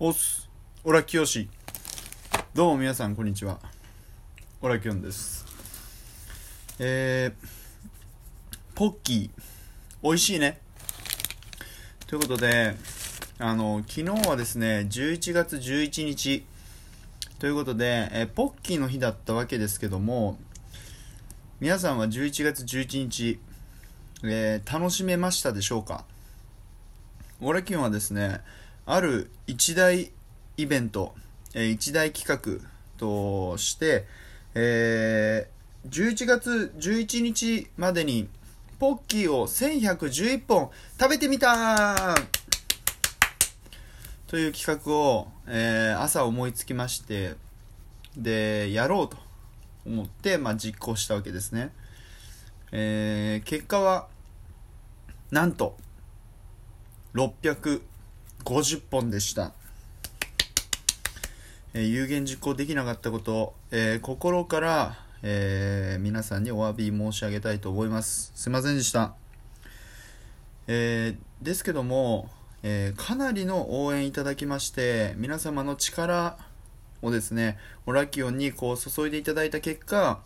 おす。オラキヨシ。どうも皆さんこんにちは。オラキヨンです。えー、ポッキー。美味しいね。ということであの昨日はですね11月11日。ということで、えーポッキーの日だったわけですけども皆さんは11月11日、えー楽しめましたでしょうか？オラキヨンはですねある一大イベント、え一大企画として、えー11月11日までにポッキーを1111本食べてみたという企画を、えー朝思いつきましてでやろうと思って、まあ、実行したわけですね、えー結果はなんと50本でした、えー有言実行できなかったこと、えー心から、えー皆さんにお詫び申し上げたいと思います。すいませんでした、えですけども、えかなりの応援いただきまして皆様の力をですねオラキオンにこう注いでいただいた結果、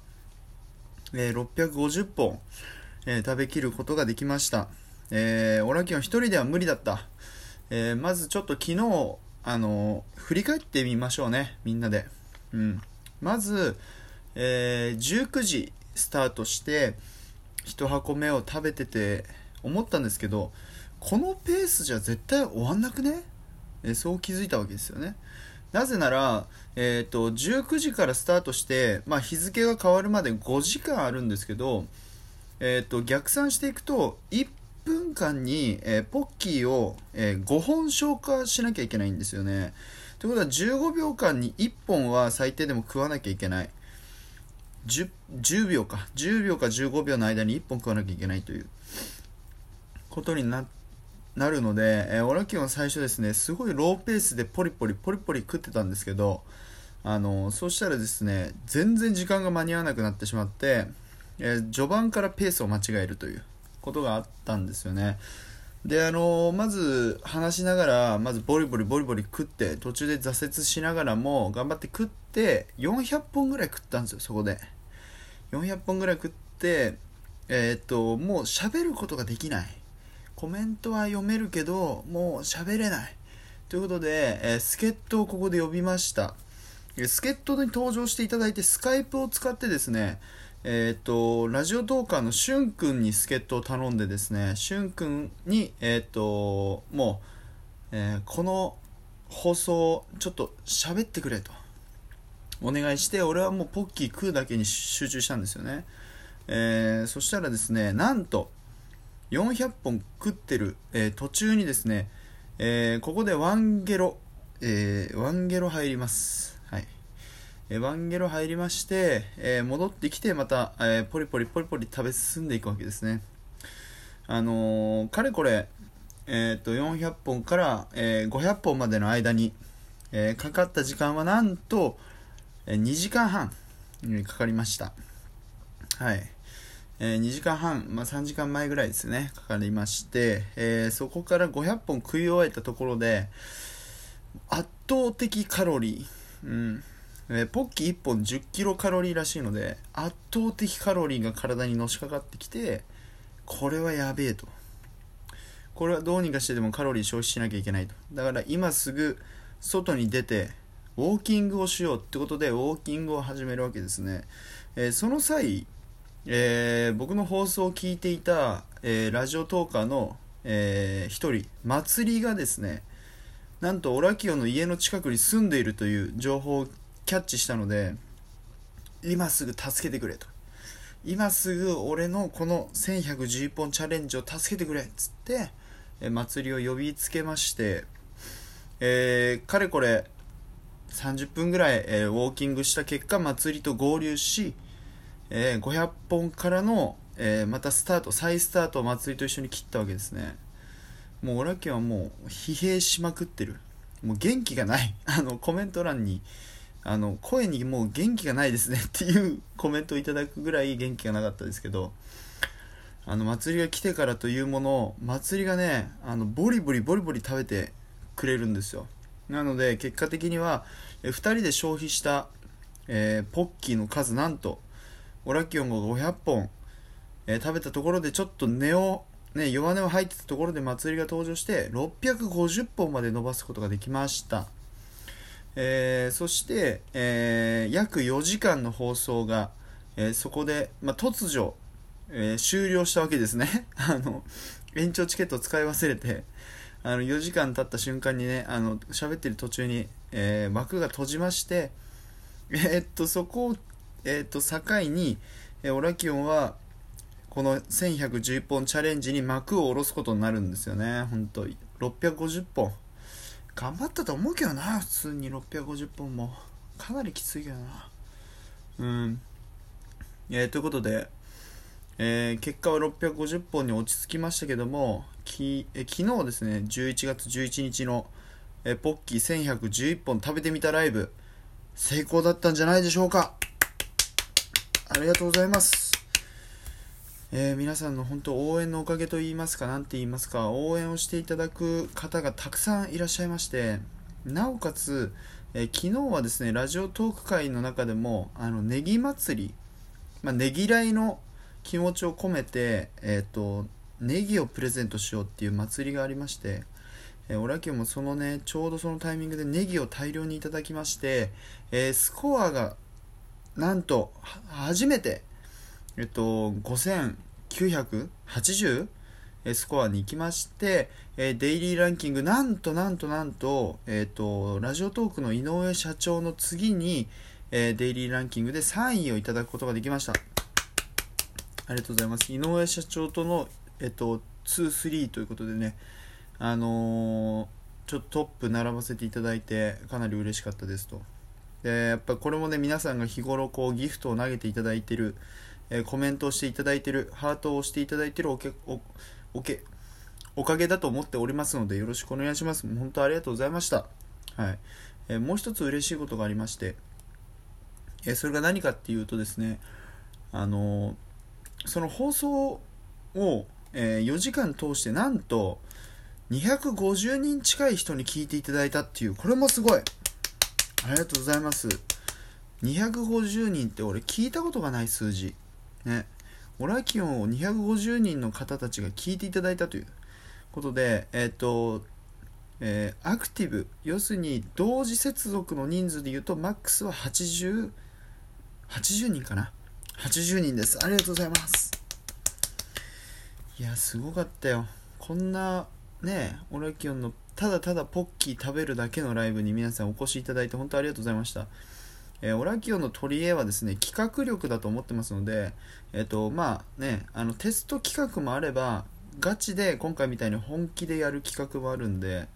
え650本、え食べきることができました、えオラキオン一人では無理だった、えーまずちょっと昨日あの振り返ってみましょうねみんなで、うん、まず、えー19時スタートして1箱目を食べてて思ったんですけどこのペースじゃ絶対終わんなくね、えそう気づいたわけですよね。なぜなら、えー、と19時からスタートして、まあ、日付が変わるまで5時間あるんですけど、えー、と逆算していくと1分間に、えーポッキーを、えー5本消化しなきゃいけないんですよね。ということは15秒間に1本は最低でも食わなきゃいけない。10, 10秒か。10秒か15秒の間に1本食わなきゃいけないという。ことにななるので、えーオラキオンは最初ですねすごいローペースでポリポリポリポリ食ってたんですけどあのそうしたらですね全然時間が間に合わなくなってしまって、えー序盤からペースを間違えるという。ことがあったんですよね。であのまず話しながらまずボリボリボリボリ食って途中で挫折しながらも頑張って食って400本ぐらい食ったんですよそこで。400本ぐらい食ってえーっともう喋ることができない。コメントは読めるけどもう喋れない。ということで、えー助っ人をここで呼びました。助っ人に登場していただいてスカイプを使ってですねえーとラジオトーカーのしゅんくんに助っ人を頼んでですねしゅんくんにえーともう、えーこの放送ちょっと喋ってくれと。お願いして俺はもうポッキー食うだけに集中したんですよね、えそしたらですねなんと400本食ってる、え途中にですね、えここでワンゲロ、えワンゲロ入ります。はい。えーワンゲロ入りまして、えー戻ってきてまた、えーポリポリポリポリ食べ進んでいくわけですね。あのーかれこれえー、と400本から、えー500本までの間に、えーかかった時間はなんと、えー2時間半にかかりました。はい、えー2時間半、まあ、3時間前ぐらいですねかかりまして、えーそこから500本食い終えたところで圧倒的カロリー、うん。えーポッキー1本10キロカロリーらしいので圧倒的カロリーが体にのしかかってきてこれはやべえと。これはどうにかしてでもカロリー消費しなきゃいけないと。だから今すぐ外に出てウォーキングをしようってことでウォーキングを始めるわけですね、えーその際、えー僕の放送を聞いていた、えラジオトーカーの、えー一人祭りがですねなんとオラキオの家の近くに住んでいるという情報をキャッチしたので今すぐ助けてくれと。今すぐ俺のこの1111本チャレンジを助けてくれっつって、え祭りを呼びつけまして、えーかれこれ30分ぐらい、えーウォーキングした結果祭りと合流し、えー500本からの、えーまたスタート再スタートを祭りと一緒に切ったわけですね。もうオラキはもう疲弊しまくってる。もう元気がない。あのコメント欄にあの声にもう元気がないですねっていうコメントをいただくぐらい元気がなかったですけどあの祭りが来てからというものを祭りがねあのボリボリボリボリ食べてくれるんですよ。なので結果的には、2人で消費した、えー、ポッキーの数なんとオラキオンが500本、えー、食べたところでちょっと値を、ね、弱音を入ってたところで祭りが登場して650本まで伸ばすことができました、えー、そして、え約4時間の放送が、えそこで、まあ、突如、え終了したわけですね。あの延長チケットを使い忘れてあの4時間経った瞬間にねあの喋ってる途中に、え、幕が閉じましてえ、っとそこを、え、っと境に、えオラキオンはこの1111本チャレンジに幕を下ろすことになるんですよね。本当650本。頑張ったと思うけどな普通に。650本も。かなりきついけどな。うん。えー、ということでえー、結果は650本に落ち着きましたけどもきえ昨日ですね11月11日のえポッキー1111本食べてみたライブ成功だったんじゃないでしょうか。ありがとうございます、えー、皆さんの本当応援のおかげと言いますか何て言いますか応援をしていただく方がたくさんいらっしゃいましてなおかつ、えー、昨日はですねラジオトーク会の中でもあのネギ祭り、まあ、ねぎらいの気持ちを込めて、えっ、ー、と、ネギをプレゼントしようっていう祭りがありまして、えー、オラキオもそのね、ちょうどそのタイミングでネギを大量にいただきまして、えー、スコアが、なんと、初めて、えっと、5980? スコアに行きまして、デイリーランキング、なんとなんとなんと、えっ、と、ラジオトークの井上社長の次に、えデイリーランキングで3位をいただくことができました。ありがとうございます。井上社長との、えっと、2、3ということでね、あのー、ちょっとトップ並ばせていただいて、かなり嬉しかったですと。で、やっぱこれもね、皆さんが日頃こうギフトを投げていただいてる、えー、コメントをしていただいてる、ハートを押していただいてるおけ、お、おけ、おかげだと思っておりますので、よろしくお願いします。本当ありがとうございました。はい。えー、もう一つ嬉しいことがありまして、えそれが何かっていうとですね、あのその放送を、え、4時間通してなんと250人近い人に聞いていただいたっていうこれもすごいありがとうございます250人って俺聞いたことがない数字ね。オラキオンを250人の方たちが聞いていただいたということでえっ、ー、とえー、アクティブ。要するに同時接続の人数で言うとマックスは8080人かな。80人です。ありがとうございます。いやすごかったよ。こんなねオラキオンのただただポッキー食べるだけのライブに皆さんお越しいただいて本当ありがとうございました。えー、オラキオの取り柄はですね企画力だと思ってますのでえっ、ー、とまあねあのテスト企画もあればガチで今回みたいに本気でやる企画もあるんで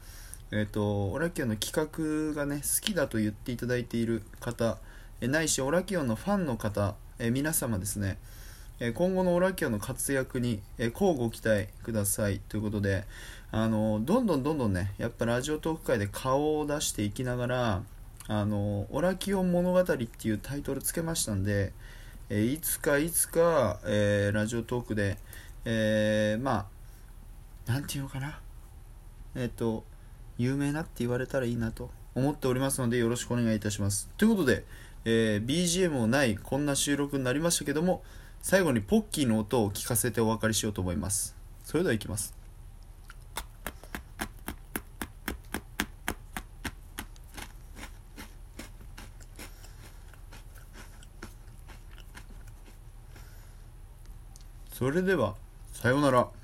えっ、ー、とオラキオの企画がね好きだと言っていただいている方えないしオラキオのファンの方え皆様ですね、え今後のオラキオの活躍に、え乞うご期待くださいということで、あのどんどんどんどんね、やっぱラジオトーク界で顔を出していきながら、あのオラキオン物語っていうタイトルつけましたんで、えいつかいつか、えー、ラジオトークで、えー、まあ、なんていうのかな、えっ、と、有名なって言われたらいいなと思っておりますので、よろしくお願いいたします。ということで、えー、BGM もないこんな収録になりましたけども最後にポッキーの音を聞かせてお別れしようと思います。それではいきます。それではさようなら。